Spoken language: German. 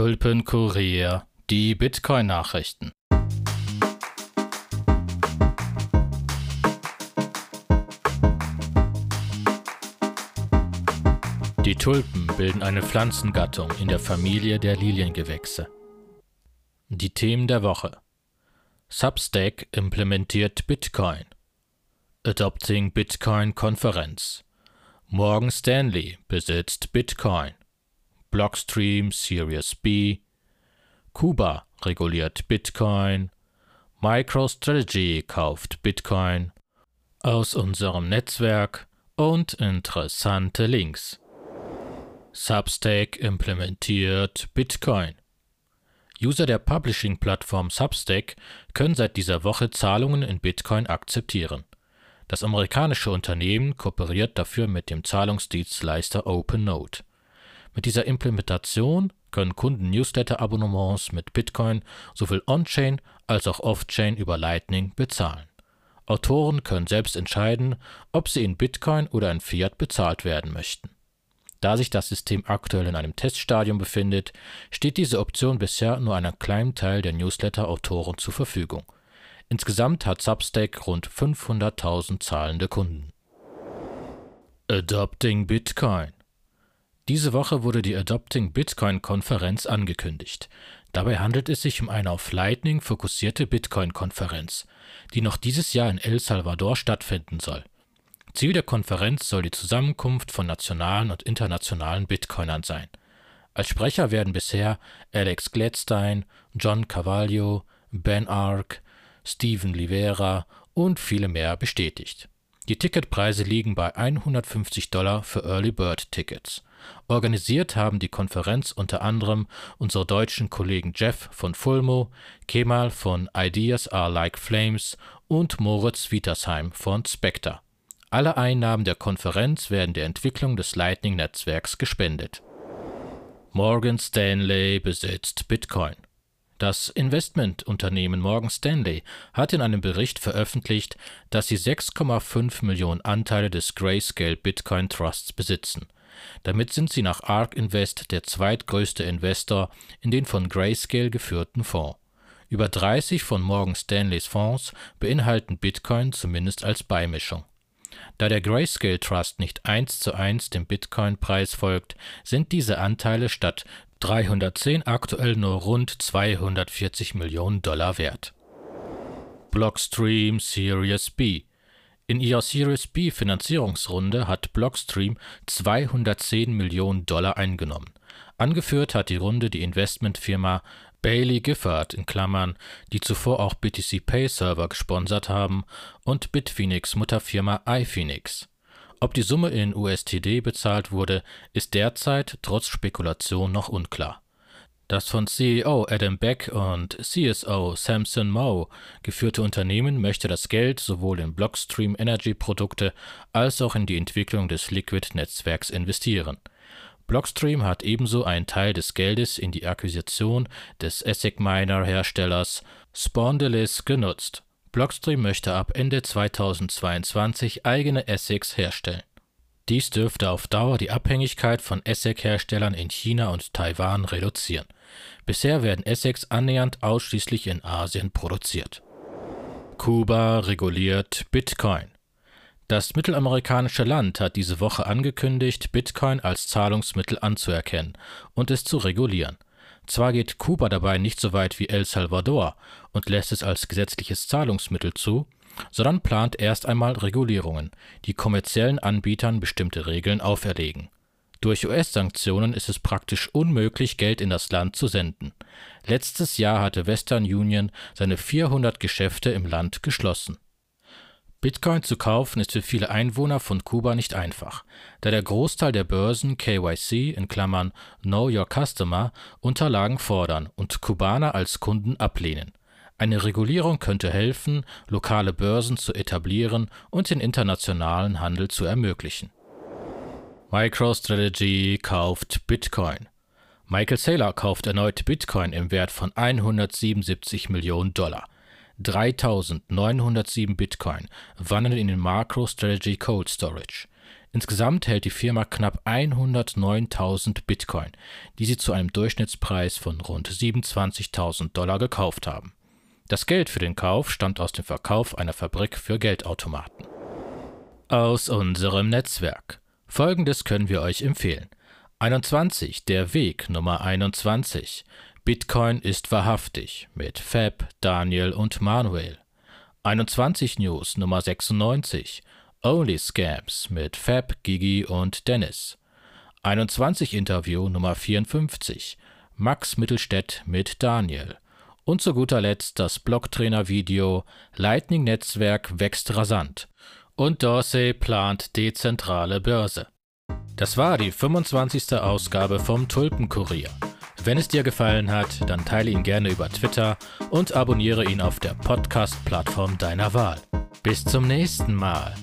Tulpenkurier, die Bitcoin-Nachrichten. Die Tulpen bilden eine Pflanzengattung in der Familie der Liliengewächse. Die Themen der Woche. Substack implementiert Bitcoin. Adopting Bitcoin Konferenz. Morgan Stanley besitzt Bitcoin. Blockstream Series B. Kuba reguliert Bitcoin. MicroStrategy kauft Bitcoin. Aus unserem Netzwerk und interessante Links. Substack implementiert Bitcoin. User der Publishing-Plattform Substack können seit dieser Woche Zahlungen in Bitcoin akzeptieren. Das amerikanische Unternehmen kooperiert dafür mit dem Zahlungsdienstleister OpenNote. Mit dieser Implementation können Kunden Newsletter-Abonnements mit Bitcoin sowohl on-chain als auch off-chain über Lightning bezahlen. Autoren können selbst entscheiden, ob sie in Bitcoin oder in Fiat bezahlt werden möchten. Da sich das System aktuell in einem Teststadium befindet, steht diese Option bisher nur einem kleinen Teil der Newsletter-Autoren zur Verfügung. Insgesamt hat Substack rund 500.000 zahlende Kunden. Adopting Bitcoin Diese Woche wurde die Adopting Bitcoin-Konferenz angekündigt. Dabei handelt es sich um eine auf Lightning fokussierte Bitcoin-Konferenz, die noch dieses Jahr in El Salvador stattfinden soll. Ziel der Konferenz soll die Zusammenkunft von nationalen und internationalen Bitcoinern sein. Als Sprecher werden bisher Alex Gladstein, John Carvalho, Ben Ark, Steven Livera und viele mehr bestätigt. Die Ticketpreise liegen bei 150 Dollar für Early Bird Tickets. Organisiert haben die Konferenz unter anderem unsere deutschen Kollegen Jeff von Fulmo, Kemal von Ideas Are Like Flames und Moritz Wietersheim von Spectre. Alle Einnahmen der Konferenz werden der Entwicklung des Lightning-Netzwerks gespendet. Morgan Stanley besitzt Bitcoin. Das Investmentunternehmen Morgan Stanley hat in einem Bericht veröffentlicht, dass sie 6,5 Millionen Anteile des Grayscale Bitcoin Trusts besitzen. Damit sind sie nach ARK Invest der zweitgrößte Investor in den von Grayscale geführten Fonds. Über 30 von Morgan Stanleys Fonds beinhalten Bitcoin zumindest als Beimischung. Da der Grayscale Trust nicht eins zu eins dem Bitcoin-Preis folgt, sind diese Anteile statt 310 aktuell nur rund 240 Millionen Dollar wert. Blockstream Series B in ihrer Series B Finanzierungsrunde hat Blockstream 210 Millionen Dollar eingenommen. Angeführt hat die Runde die Investmentfirma Bailey Gifford in Klammern, die zuvor auch BTC Pay Server gesponsert haben, und Bitfinex Mutterfirma iPhoenix. Ob die Summe in USTD bezahlt wurde, ist derzeit trotz Spekulation noch unklar. Das von CEO Adam Beck und CSO Samson Moe geführte Unternehmen möchte das Geld sowohl in Blockstream Energy Produkte als auch in die Entwicklung des Liquid-Netzwerks investieren. Blockstream hat ebenso einen Teil des Geldes in die Akquisition des ASIC-Miner-Herstellers Spondylis genutzt. Blockstream möchte ab Ende 2022 eigene ASICs herstellen. Dies dürfte auf Dauer die Abhängigkeit von ASIC-Herstellern in China und Taiwan reduzieren. Bisher werden ASICs annähernd ausschließlich in Asien produziert. Kuba reguliert Bitcoin. Das mittelamerikanische Land hat diese Woche angekündigt, Bitcoin als Zahlungsmittel anzuerkennen und es zu regulieren. Zwar geht Kuba dabei nicht so weit wie El Salvador und lässt es als gesetzliches Zahlungsmittel zu, sondern plant erst einmal Regulierungen, die kommerziellen Anbietern bestimmte Regeln auferlegen. Durch US-Sanktionen ist es praktisch unmöglich, Geld in das Land zu senden. Letztes Jahr hatte Western Union seine 400 Geschäfte im Land geschlossen. Bitcoin zu kaufen ist für viele Einwohner von Kuba nicht einfach, da der Großteil der Börsen KYC in Klammern (Know Your Customer) Unterlagen fordern und Kubaner als Kunden ablehnen. Eine Regulierung könnte helfen, lokale Börsen zu etablieren und den internationalen Handel zu ermöglichen. MicroStrategy kauft Bitcoin. Michael Saylor kauft erneut Bitcoin im Wert von 177 Millionen Dollar. 3907 Bitcoin wandern in den MicroStrategy Cold Storage. Insgesamt hält die Firma knapp 109.000 Bitcoin, die sie zu einem Durchschnittspreis von rund 27.000 Dollar gekauft haben. Das Geld für den Kauf stammt aus dem Verkauf einer Fabrik für Geldautomaten. Aus unserem Netzwerk. Folgendes können wir euch empfehlen. 21, der Weg Nummer 21. Bitcoin ist wahrhaftig mit Fab, Daniel und Manuel. 21 News Nummer 96. Only Scams mit Fab, Gigi und Dennis. 21 Interview Nummer 54. Max Mittelstädt mit Daniel. Und zu guter Letzt das Blocktrainer-Video Lightning Netzwerk wächst rasant. Und Dorsey plant dezentrale Börse. Das war die 25. Ausgabe vom Tulpenkurier. Wenn es dir gefallen hat, dann teile ihn gerne über Twitter und abonniere ihn auf der Podcast-Plattform deiner Wahl. Bis zum nächsten Mal.